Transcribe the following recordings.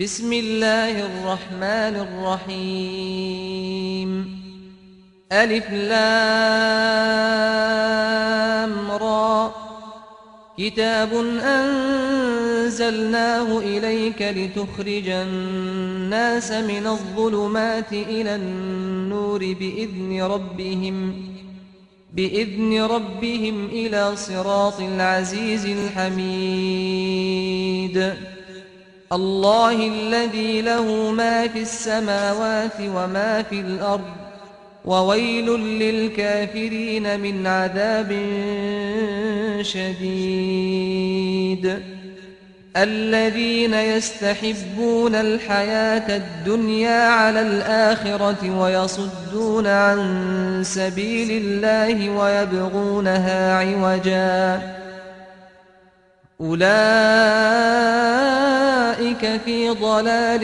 بسم الله الرحمن الرحيم. ألف لام را. كتاب أنزلناه إليك لتخرج الناس من الظلمات إلى النور بإذن ربهم بإذن ربهم إلى صراط العزيز الحميد. الله الذي له ما في السماوات وما في الأرض وويل للكافرين من عذاب شديد. الذين يستحبون الحياة الدنيا على الآخرة ويصدون عن سبيل الله ويبغونها عوجا. أولئك في ضلال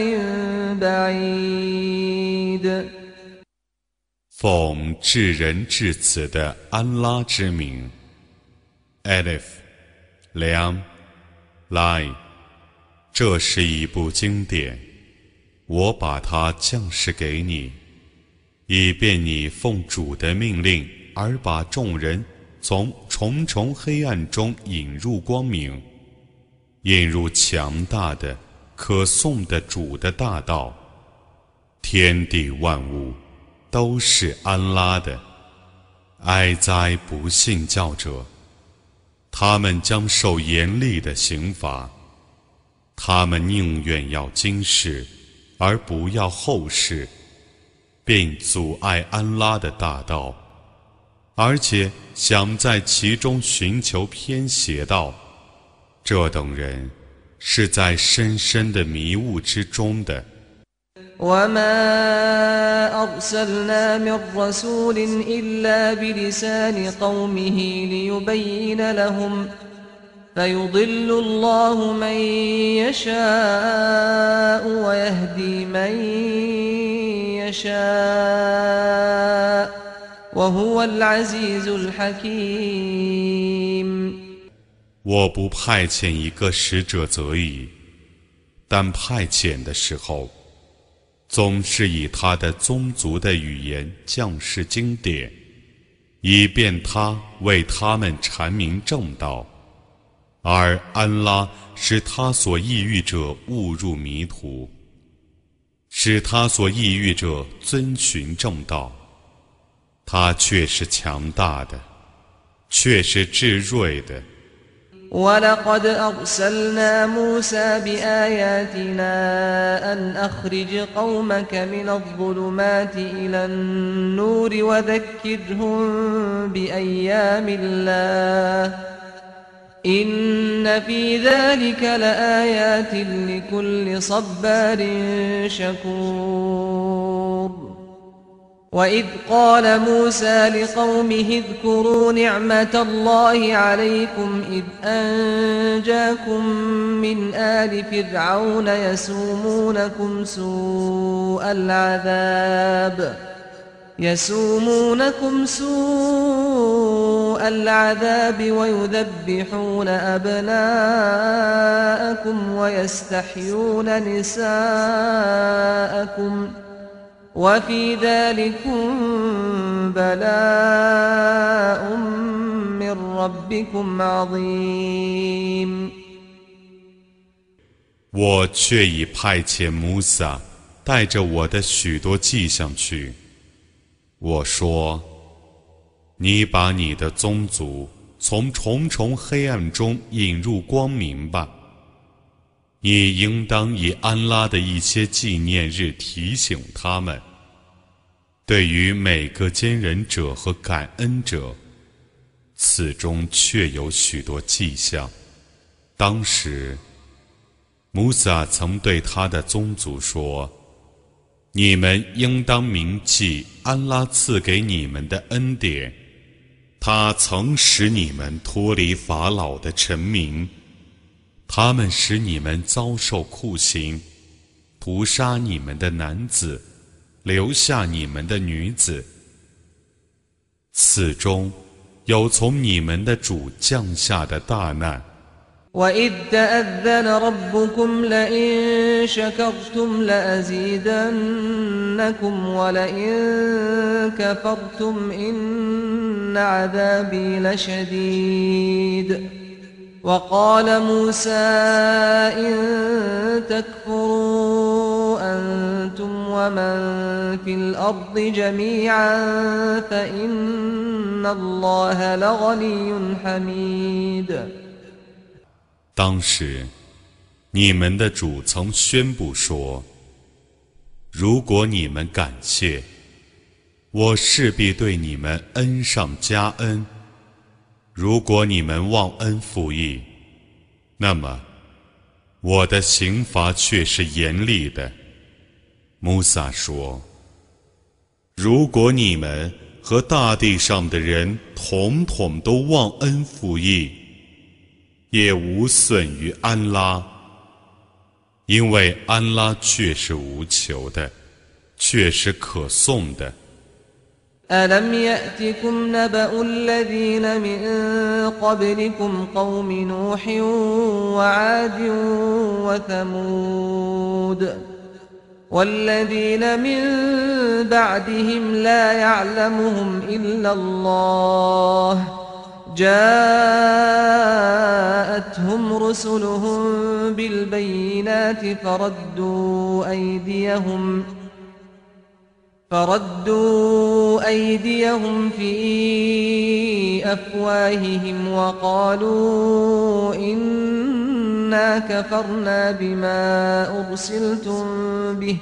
بعيد 奉至仁至慈的安拉之名，Alif，良，Line，这是一部经典，我把它降示给你，以便你奉主的命令而把众人从 重重黑暗中引入光明，引入强大的、可颂的主的大道。天地万物。都是安拉的，哀哉不信教者！他们将受严厉的刑罚。他们宁愿要今世，而不要后世，并阻碍安拉的大道，而且想在其中寻求偏邪道。这等人是在深深的迷雾之中的。وهو العزيز الحكيم 我不派遣一个使者则已，但派遣的时候。总是以他的宗族的语言降世经典，以便他为他们阐明正道，而安拉使他所抑郁者误入迷途，使他所抑郁者遵循正道， 他却是强大的，却是至睿的。ولقد أرسلنا موسى بآياتنا أن أخرج قومك من الظلمات إلى النور وذكرهم بأيام الله إن في ذلك لآيات لكل صبار شكور وإذ قال موسى لقومه اذكروا نعمة الله عليكم إذ أنجاكم من آل فرعون يسومونكم سوء العذاب يسومونكم سوء العذاب ويذبحون أبناءكم ويستحيون نساءكم ۖ وفي ذلكم بلاء من ربكم عظيم 我却已派遣穆萨带着我的许多迹象去。我说：“你把你的宗族从重重黑暗中引入光明吧。” 你应当以安拉的一些纪念日提醒他们。对于每个坚忍者和感恩者，此中确有许多迹象。当时，穆萨曾对他的宗族说：“你们应当铭记安拉赐给你们的恩典，他曾使你们脱离法老的臣民。”他们使你们遭受酷刑，屠杀你们的男子，留下你们的女子。此中有从你们的主降下的大难， وإذ تأذن ربكم لئن شكرتم لأزيدنكم ولئن كفرتم إن عذابي لشديد وقال موسى إن تكفروا أنتم ومن في الأرض جميعا فإن الله لغني حميد 当时，你们的主曾宣布说：“如果你们感谢，我势必对你们恩上加恩； 如果你们忘恩负义，那么我的刑罚却是严厉的。”穆萨说：“如果你们和大地上的人统统都忘恩负义，”也无损于安拉，因为安拉却是无求的，却是可颂的。ألم يأتكم نبأ الذين من قبلكم قوم نوح وعاد وثمود والذين من بعدهم لا يعلمهم إلا الله جاءتهم رسلهم بالبينات فردوا أيديهم فردوا أيديهم في أفواههم وقالوا إنا كفرنا بما أرسلتم به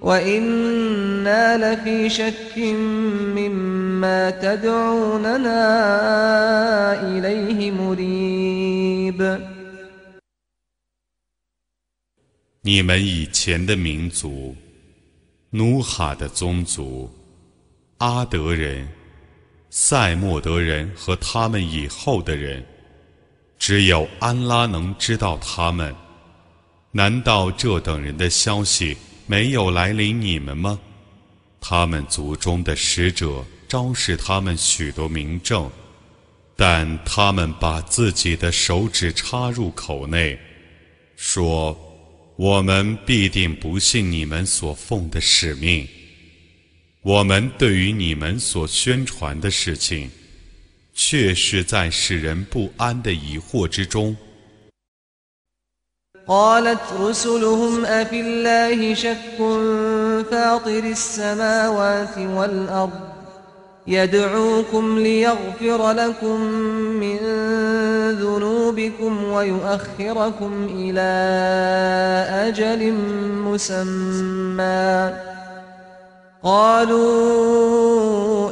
وإنا لفي شك مما تدعوننا إليه مريب 你们以前的民族， 努哈的宗族，阿德人、塞莫德人和他们以后的人，只有安拉能知道他们。难道这等人的消息？没有来临你们吗？他们族中的使者昭示他们许多明证，但他们把自己的手指插入口内，说：“我们必定不信你们所奉的使命。我们对于你们所宣传的事情，却是在使人不安的疑惑之中。” قالت رسلهم أفي الله شك فاطر السماوات والأرض يدعوكم ليغفر لكم من ذنوبكم ويؤخركم إلى أجل مسمى. قالوا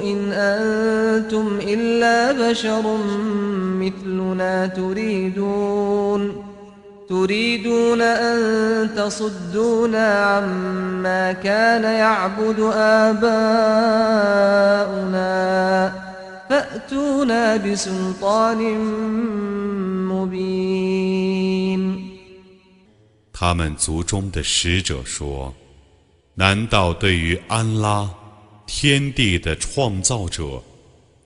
إن أنتم إلا بشر مثلنا تريدون. تريدون أن تصدونا عما كان يعبد آباؤنا فأتونا بسلطان مبين 他们族中的使者说：“难道对于安拉，天地的创造者，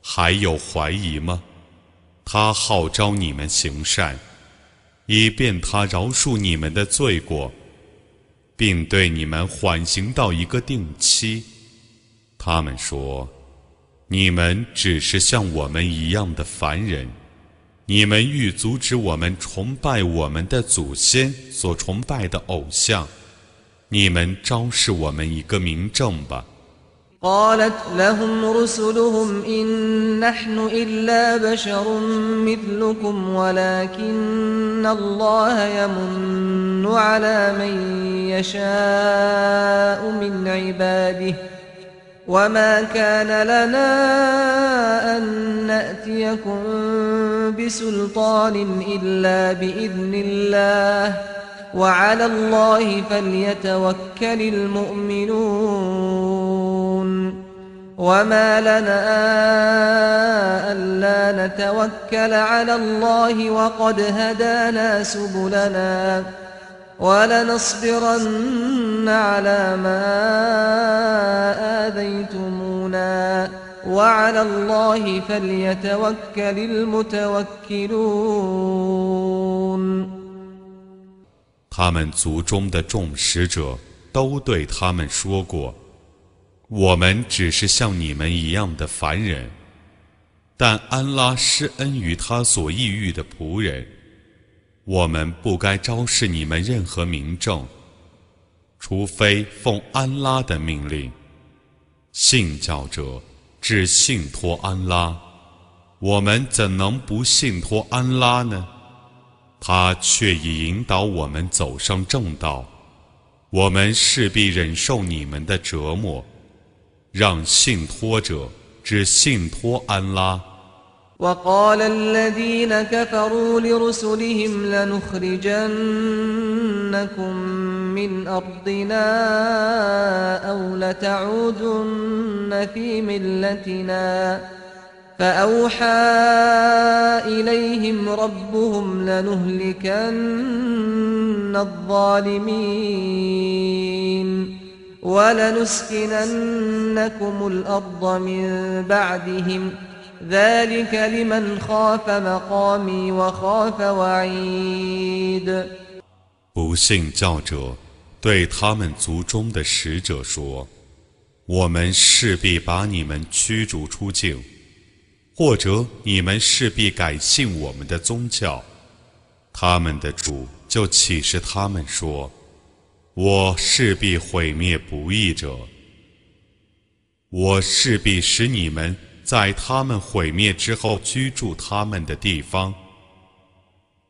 还有怀疑吗？他号召你们行善。” 以便他饶恕你们的罪过，并对你们缓刑到一个定期。他们说：“你们只是像我们一样的凡人，你们欲阻止我们崇拜我们的祖先所崇拜的偶像，你们昭示我们一个明证吧。” قالت لهم رسلهم إن نحن إلا بشر مثلكم ولكن الله يمن على من يشاء من عباده وما كان لنا أن نأتيكم بسلطان إلا بإذن الله وعلى الله فليتوكل المؤمنون. وما لنا ألا نتوكل على الله وقد هدانا سبلنا ولنصبرن على ما آذيتمونا. وعلى الله فليتوكل المتوكلون. 他们族中的众使者都对他们说过：“我们只是像你们一样的凡人，但安拉施恩于他所抑郁的仆人。我们不该昭示你们任何明证，除非奉安拉的命令。信教者只信托安拉，我们怎能不信托安拉呢？”他却已引导我们走上正道，我们势必忍受你们的折磨，让信托者只信托安拉。فأوحى إليهم ربهم لنهلكن الظالمين ولنسكننكم الأرض من بعدهم ذلك لمن خاف مقامي وخاف وعيد 不信教者对他们族中的使者说：“我们势必把你们驱逐出境。” 或者你们势必改信我们的宗教，他们的主就启示他们说：“我势必毁灭不义者，我势必使你们在他们毁灭之后居住他们的地方。”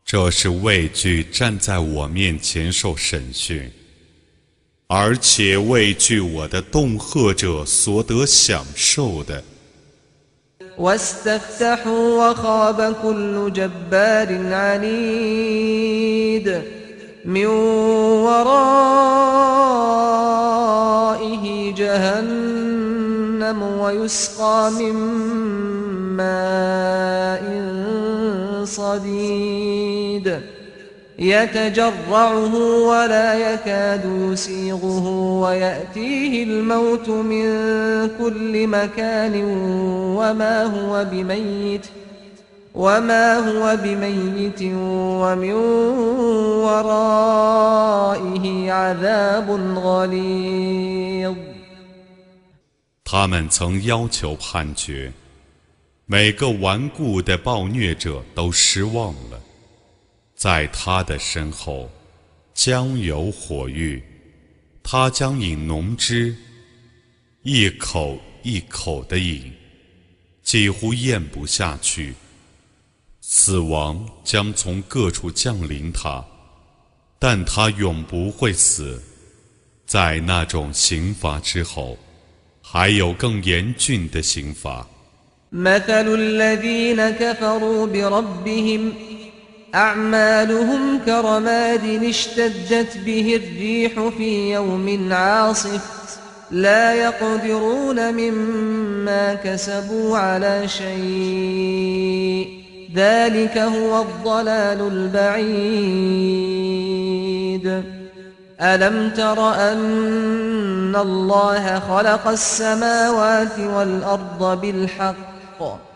这是畏惧站在我面前受审讯，而且畏惧我的恫吓者所得享受的。واستفتحوا وخاب كل جبار عنيد من ورائه جهنم ويسقى من ماء صديد يتجرعه ولا يكاد يسيغه ويأتيه الموت من كل مكان وما هو بميت وما هو بميت ومن ورائه عذاب غليظ 他们曾要求判决，每个顽固的暴虐者都失望了。 在他的身后，将有火狱，他将饮浓汁，一口一口的饮，几乎咽不下去。死亡将从各处降临他，但他永不会死。在那种刑罚之后，还有更严峻的刑罚。أعمالهم كرماد اشتدت به الريح في يوم عاصف. لا يقدرون مما كسبوا على شيء. ذلك هو الضلال البعيد. ألم تر أن الله خلق السماوات والأرض بالحق؟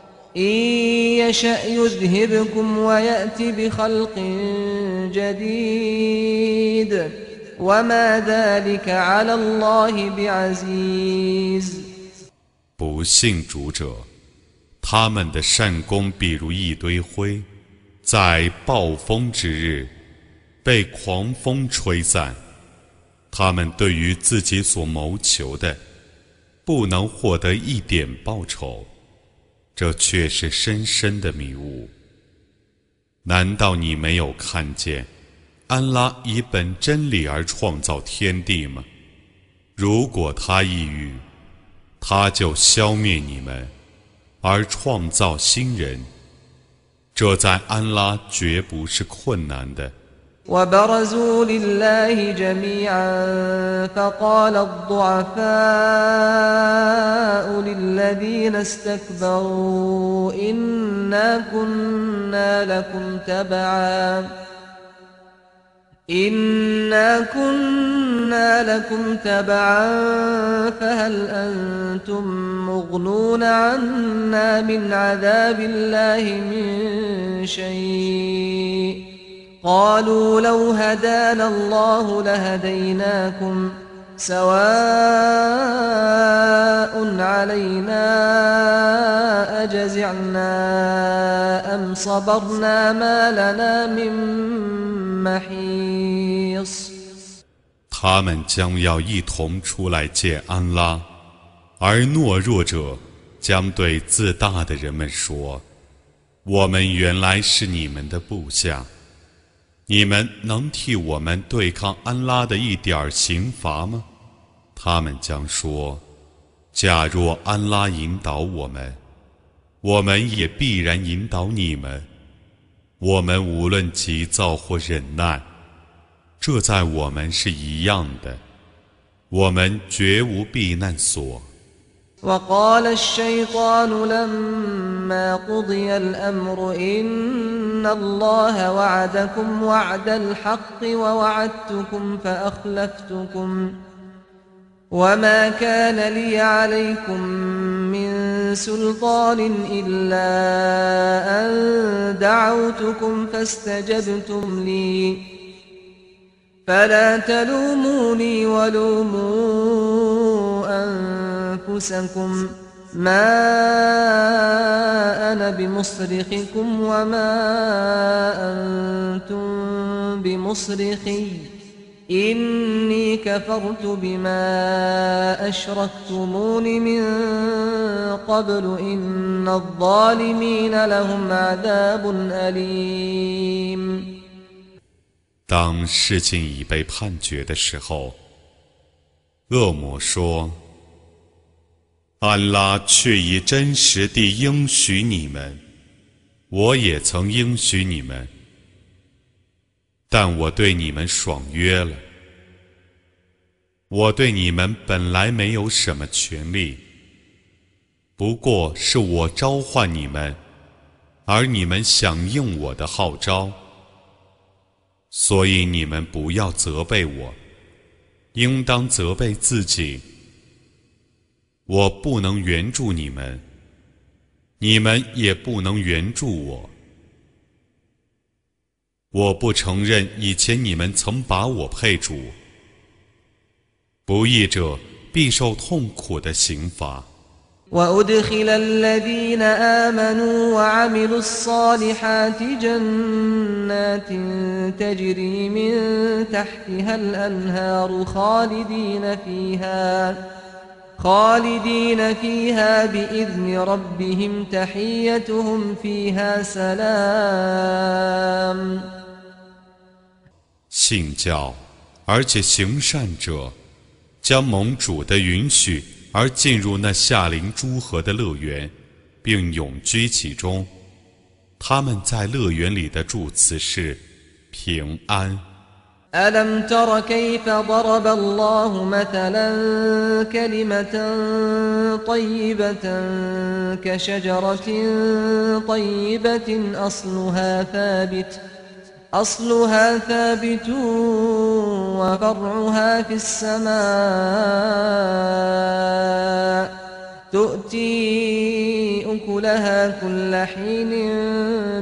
不信主者，他们的善功比如一堆灰，在暴风之日被狂风吹散。他们对于自己所谋求的，不能获得一点报酬。这却是深深的迷雾。难道你没有看见，安拉以本真理而创造天地吗？如果他抑郁，他就消灭你们，而创造新人。这在安拉绝不是困难的。وبرزوا لله جميعا فقال الضعفاء للذين استكبروا إنا كنا لكم تبعا. إنا كنا لكم تبعا فهل أنتم مغنون عنا من عذاب الله من شيء؟ قالوا لو هدانا الله لهديناكم سواء علينا أجزعنا أم صبرنا ما لنا من محيص 他们将要一同出来见安拉，而懦弱者将对自大的人们说：“我们原来是你们的部下， 你们能替我们对抗安拉的一点儿刑罚吗？”他们将说：“假若安拉引导我们，我们也必然引导你们。我们无论急躁或忍耐，这在我们是一样的。我们绝无避难所。” وقال الشيطان لما قضي الأمر إن الله وعدكم وعد الحق ووعدتكم فأخلفتكم وما كان لي عليكم من سلطان إلا أن دعوتكم فاستجبتم لي. فلا تلوموني ولوموا أنفسكم ما أنا بمصرخكم وما أنتم بمصرخي إني كفرت بما أشركتمون من قبل إن الظالمين لهم عذاب أليم 当事情已被判决的时候，恶魔说：“ 安拉却已真实地应许你们，我也曾应许你们，但我对你们爽约了。我对你们本来没有什么权利，不过是我召唤你们，而你们响应我的号召。”所以你们不要责备我，应当责备自己。我不能援助你们，你们也不能援助我。我不承认以前你们曾把我配主。不义者必受痛苦的刑罚。وأدخل الذين آمنوا وعملوا الصالحات جنات تجري من تحتها الأنهار خالدين فيها خالدين فيها بإذن ربهم تحيتهم فيها سلام 信教，而且行善者，将盟主的允许。而进入那夏临诸河的乐园，并永居其中。他们在乐园里的祝词是平安。 ألم تر كيف ضرب الله مثلا كلمة طيبة كشجرة طيبة أصلها ثابت أصلها ثابت وفرعها في السماء تؤتي أكلها كل حين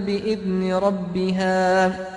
بإذن ربها.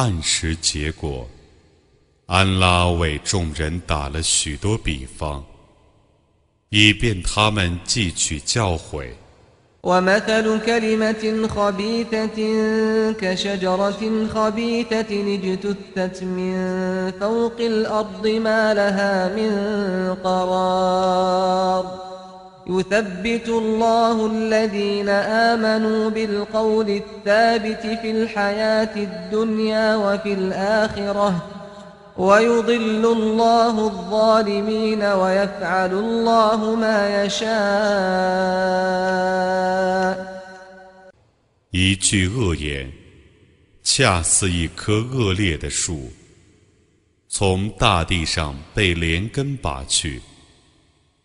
按时结果。安拉为众人打了许多比方，以便他们汲取教诲。ومثل كلمة خبيثة كشجرة خبيثة اجتثت من فوق الأرض ما لها من قرار يثبت الله الذين آمنوا بالقول الثابت في الحياة الدنيا وفي الآخرة ويضل الله الظالمين ويفعل الله ما يشاء 一句恶言，恰似一棵恶劣的树，从大地上被连根拔去。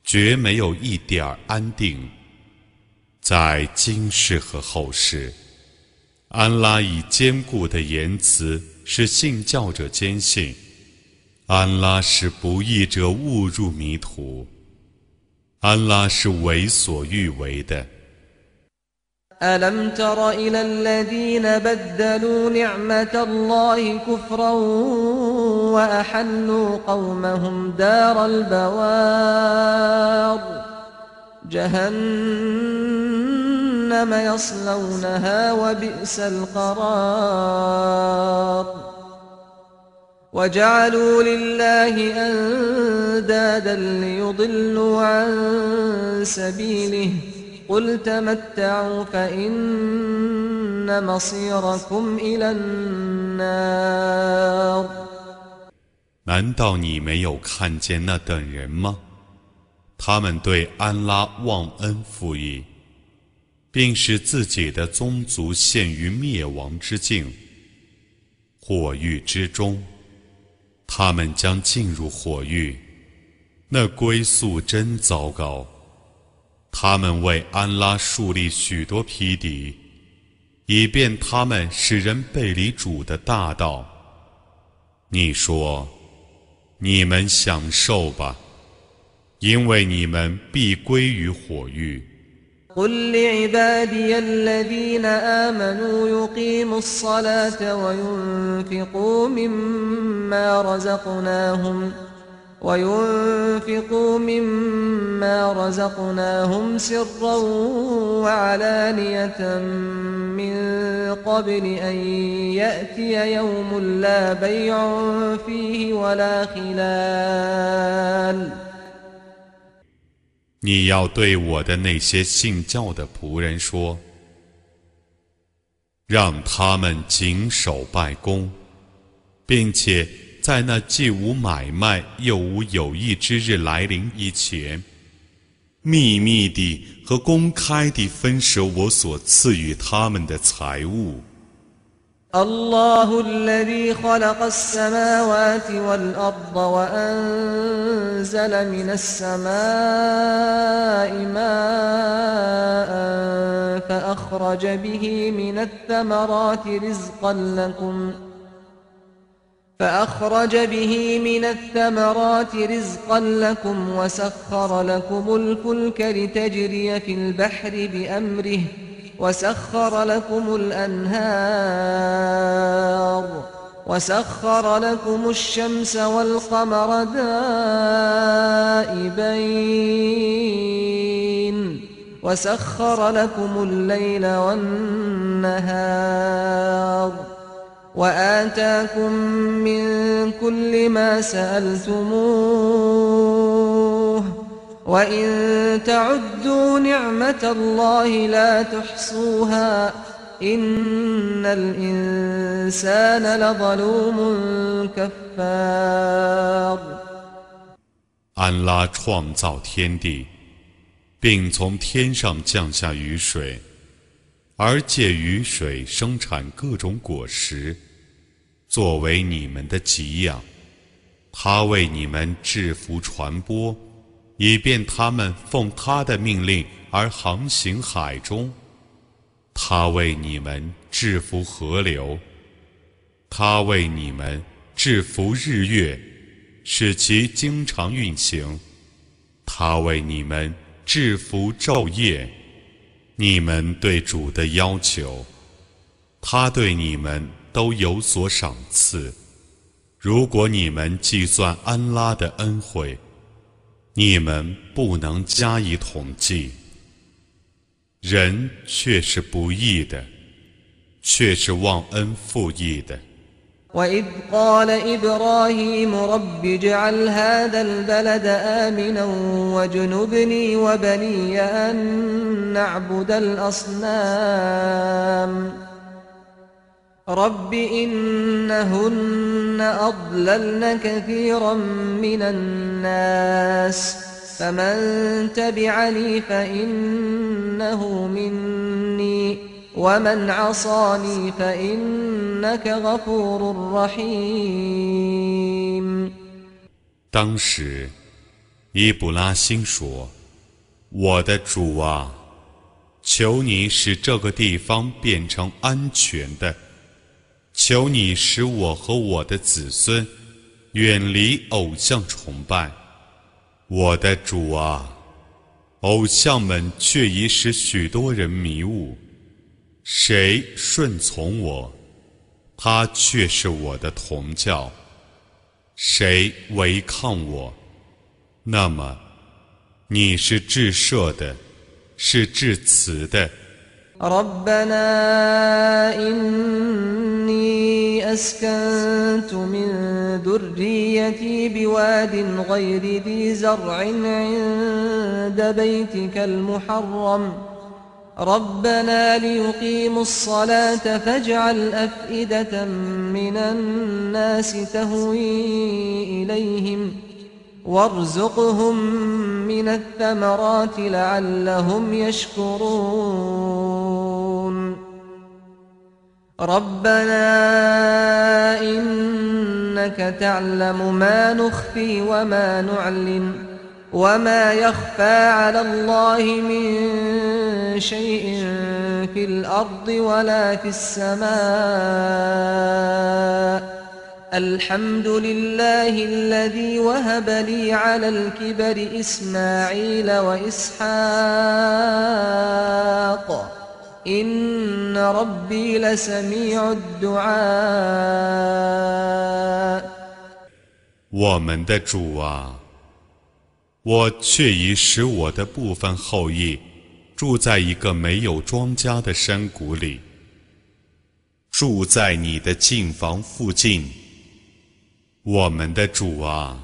绝没有一点儿安定。在今世和后世，安拉以坚固的言辞使信教者坚信，安拉使不义者误入迷途，安拉是为所欲为的。ألم تر إلى الذين بدلوا نعمة الله كفرا وأحلوا قومهم دار البوار؟ جهنم يصلونها وبئس القرار. وجعلوا لله أندادا ليضلوا عن سبيله. 难道你没有看见那等人吗？他们对安拉忘恩负义，并使自己的宗族陷于灭亡之境，火狱之中，他们将进入火狱，那归宿真糟糕。他们为安拉树立许多批底，以便他们使人背离主的大道。你说，你们享受吧，因为你们必归于火狱。وينفقوا مما رزقناهم سرا وعلانية من قبل أن يأتي يوم لا بيع فيه ولا خلال 你要对我的那些信教的仆人说，让他们谨守拜功，并且。 在那既无买卖又无有益之日来临以前，秘密地和公开地分舍我所赐予他们的财物。فأخرج به من الثمرات رزقا لكم وسخر لكم الفلك لتجري في البحر بأمره وسخر لكم الأنهار وسخر لكم الشمس والقمر دائبين وسخر لكم الليل والنهار وآتاكم من كل ما سألتموه وإن تعدوا نعمة الله لا تحصوها إن الإنسان لظلوم كفار 安拉创造天地，并从天上降下雨水，而借雨水生产各种果实。 作为你们的给养，他为你们制服传播，以便他们奉他的命令而航行海中。他为你们制服河流，他为你们制服日月，使其经常运行。他为你们制服昼夜。你们对主的要求，他对你们。都有所赏赐。如果你们计算安拉的恩惠，你们不能加以统计。人却是不义的，却是忘恩负义的。 وإذ قال إبراهيم رب اجعل هذا البلد آمنا واجنبني وبني أن نعبد الأصنام رب إنهن أضللن كثيرا من الناس فمن تبعني فإنه مني ومن عصاني فإنك غفور رحيم 当时，伊布拉欣说：“我的主啊，求你使这个地方变成安全的， 求你使我和我的子孙远离偶像崇拜。我的主啊，偶像们却已使许多人迷雾。”谁顺从我，他却是我的同教；谁违抗我，那么你是至赦的，是至慈的。ربنا إني أسكنت من ذريتي بواد غير ذي زرع عند بيتك المحرم. ربنا ليقيموا الصلاة فاجعل أفئدة من الناس تهوي إليهم ۖ. وارزقهم من الثمرات لعلهم يشكرون. ربنا إنك تعلم ما نخفي وما نعلن وما يخفى على الله من شيء في الأرض ولا في السماء. الحمد لله الذي وهب لي على الكبر إسماعيل وإسحاق إن ربي لسميع الدعاء 我们的主啊，我却已使我的部分后裔住在一个没有庄稼的山谷里，住在你的近房附近。 我们的主啊，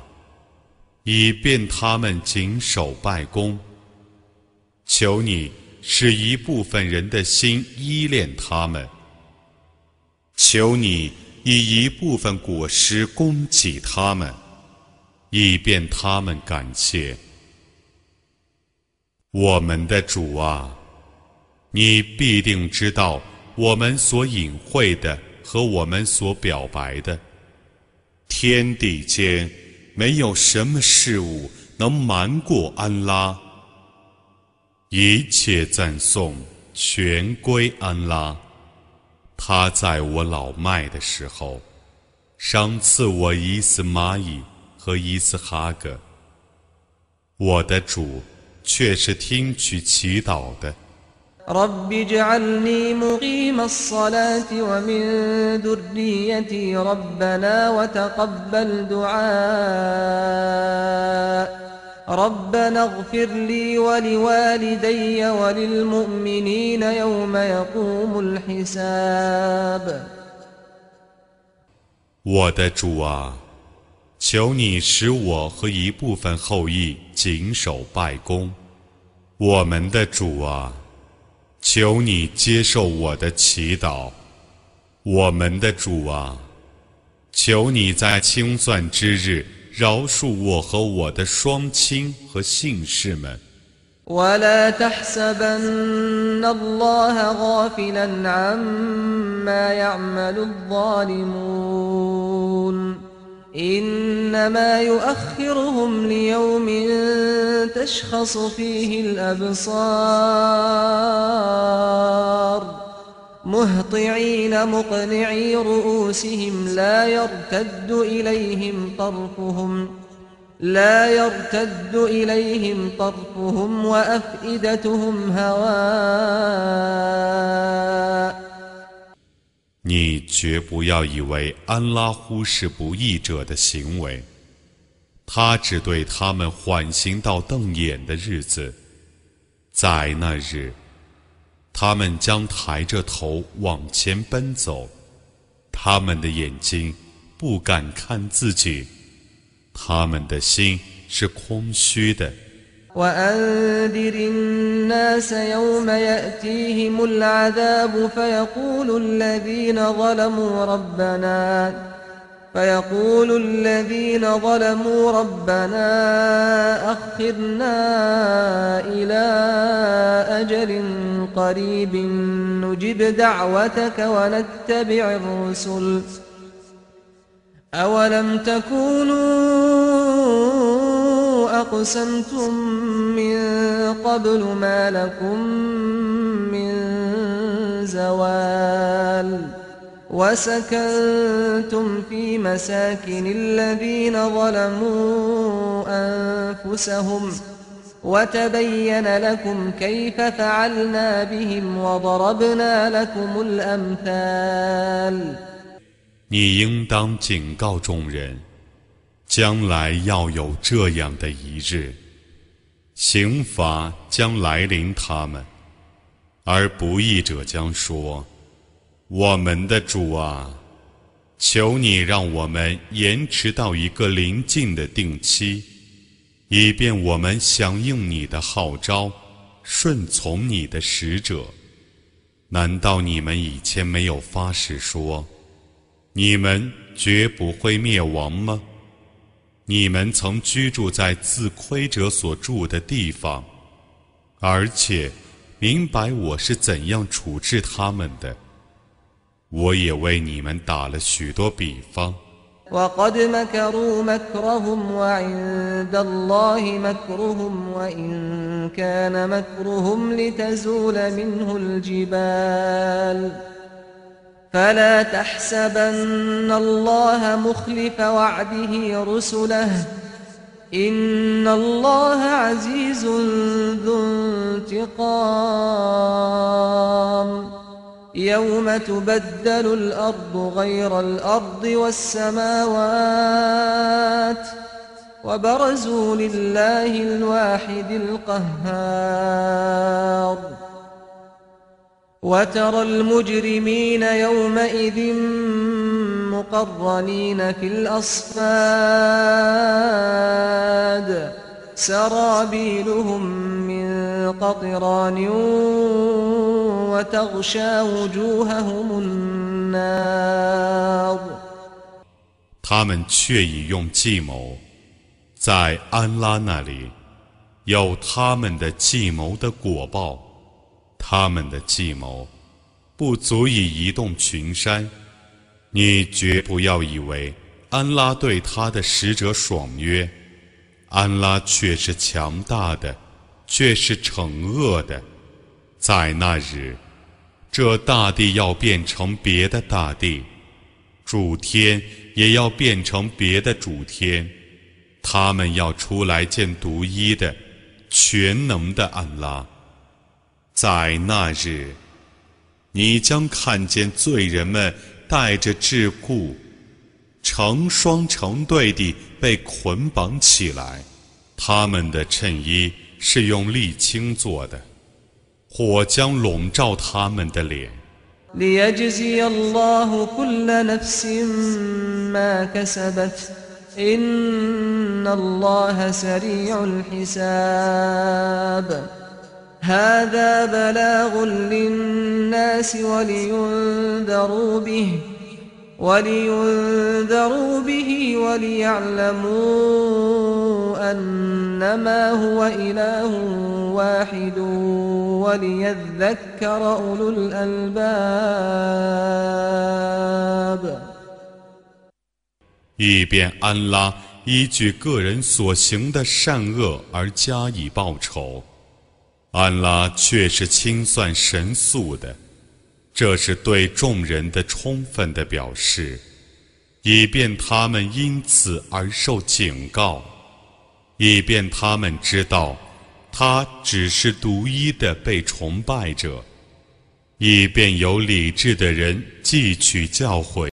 以便他们谨守拜功。求你使一部分人的心依恋他们。求你以一部分果实供给他们，以便他们感谢。我们的主啊，你必定知道我们所隐晦的和我们所表白的。天地间没有什么事物能瞒过安拉。一切赞颂全归安拉。他在我老迈的时候，赏赐我伊斯玛仪和伊斯哈格。我的主。却是听取祈祷的。رب اجعلني مقيم الصلاة ومن ذريتي ربنا وتقبل دعاء ربنا اغفر لي ولوالدي وللمؤمنين يوم يقوم الحساب 我的主啊，求你使我和一部分后裔谨守拜功，我们的主啊， 求你接受我的祈祷，我们的主啊，求你在清算之日饶恕我和我的双亲和姓氏们。إنما يؤخرهم ليوم تشخص فيه الأبصار مهطعين مقنعي رؤوسهم لا يرتد إليهم طرفهم لا يرتد إليهم طرفهم وأفئدتهم هواء 你绝不要以为安拉忽视不义者的行为，他只对他们缓刑到瞪眼的日子，在那日，他们将抬着头往前奔走，他们的眼睛不敢看自己，他们的心是空虚的。وأنذر الناس يوم يأتيهم العذاب فيقول الذين ظلموا ربنا فيقول الذين ظلموا ربنا أخرنا إلى أجل قريب نجب دعوتك ونتبع الرسل. أولم تكونوا أقسمتم من قبل ما لكم من زوال وسكنتم في مساكن الذين ظلموا أنفسهم وتبين لكم كيف فعلنا بهم وضربنا لكم الأمثال 你应当警告众人， 将来要有这样的一日，刑罚将来临他们，而不义者将说：“我们的主啊，求你让我们延迟到一个临近的定期，以便我们响应你的号召，顺从你的使者。难道你们以前没有发誓说？”你们绝不会灭亡吗？你们曾居住在自亏者所住的地方，而且明白我是怎样处置他们的。我也为你们打了许多比方。فلا تحسبن الله مخلف وعده رسله. إن الله عزيز ذو انتقام. يوم تبدل الأرض غير الأرض والسماوات وبرزوا لله الواحد القهار. وترى المجرمين يومئذ مقرنين في الأصفاد سرابيلهم من قطران وتغشى وجوههم النار 他们却已用计谋，在安拉那里有他们的计谋的果报。 他们的计谋不足以移动群山，你绝不要以为安拉对他的使者爽约，安拉却是强大的，却是惩恶的。在那日，这大地要变成别的大地，主天也要变成别的主天，他们要出来见独一的、全能的安拉。在那日，你将看见罪人们带着桎梏，成双成对地被捆绑起来，他们的衬衣是用沥青做的，火将笼罩他们的脸。هذا بلاغ للناس ولينذروا به ولينذروا به وليعلموا أنما هو إله واحد وليذكر أولو الألباب 以便安拉依据个人所行的善恶而加以报酬。 安拉却是清算神速的，这是对众人的充分的表示，以便他们因此而受警告，以便他们知道，他只是独一的被崇拜者，以便有理智的人汲取教诲。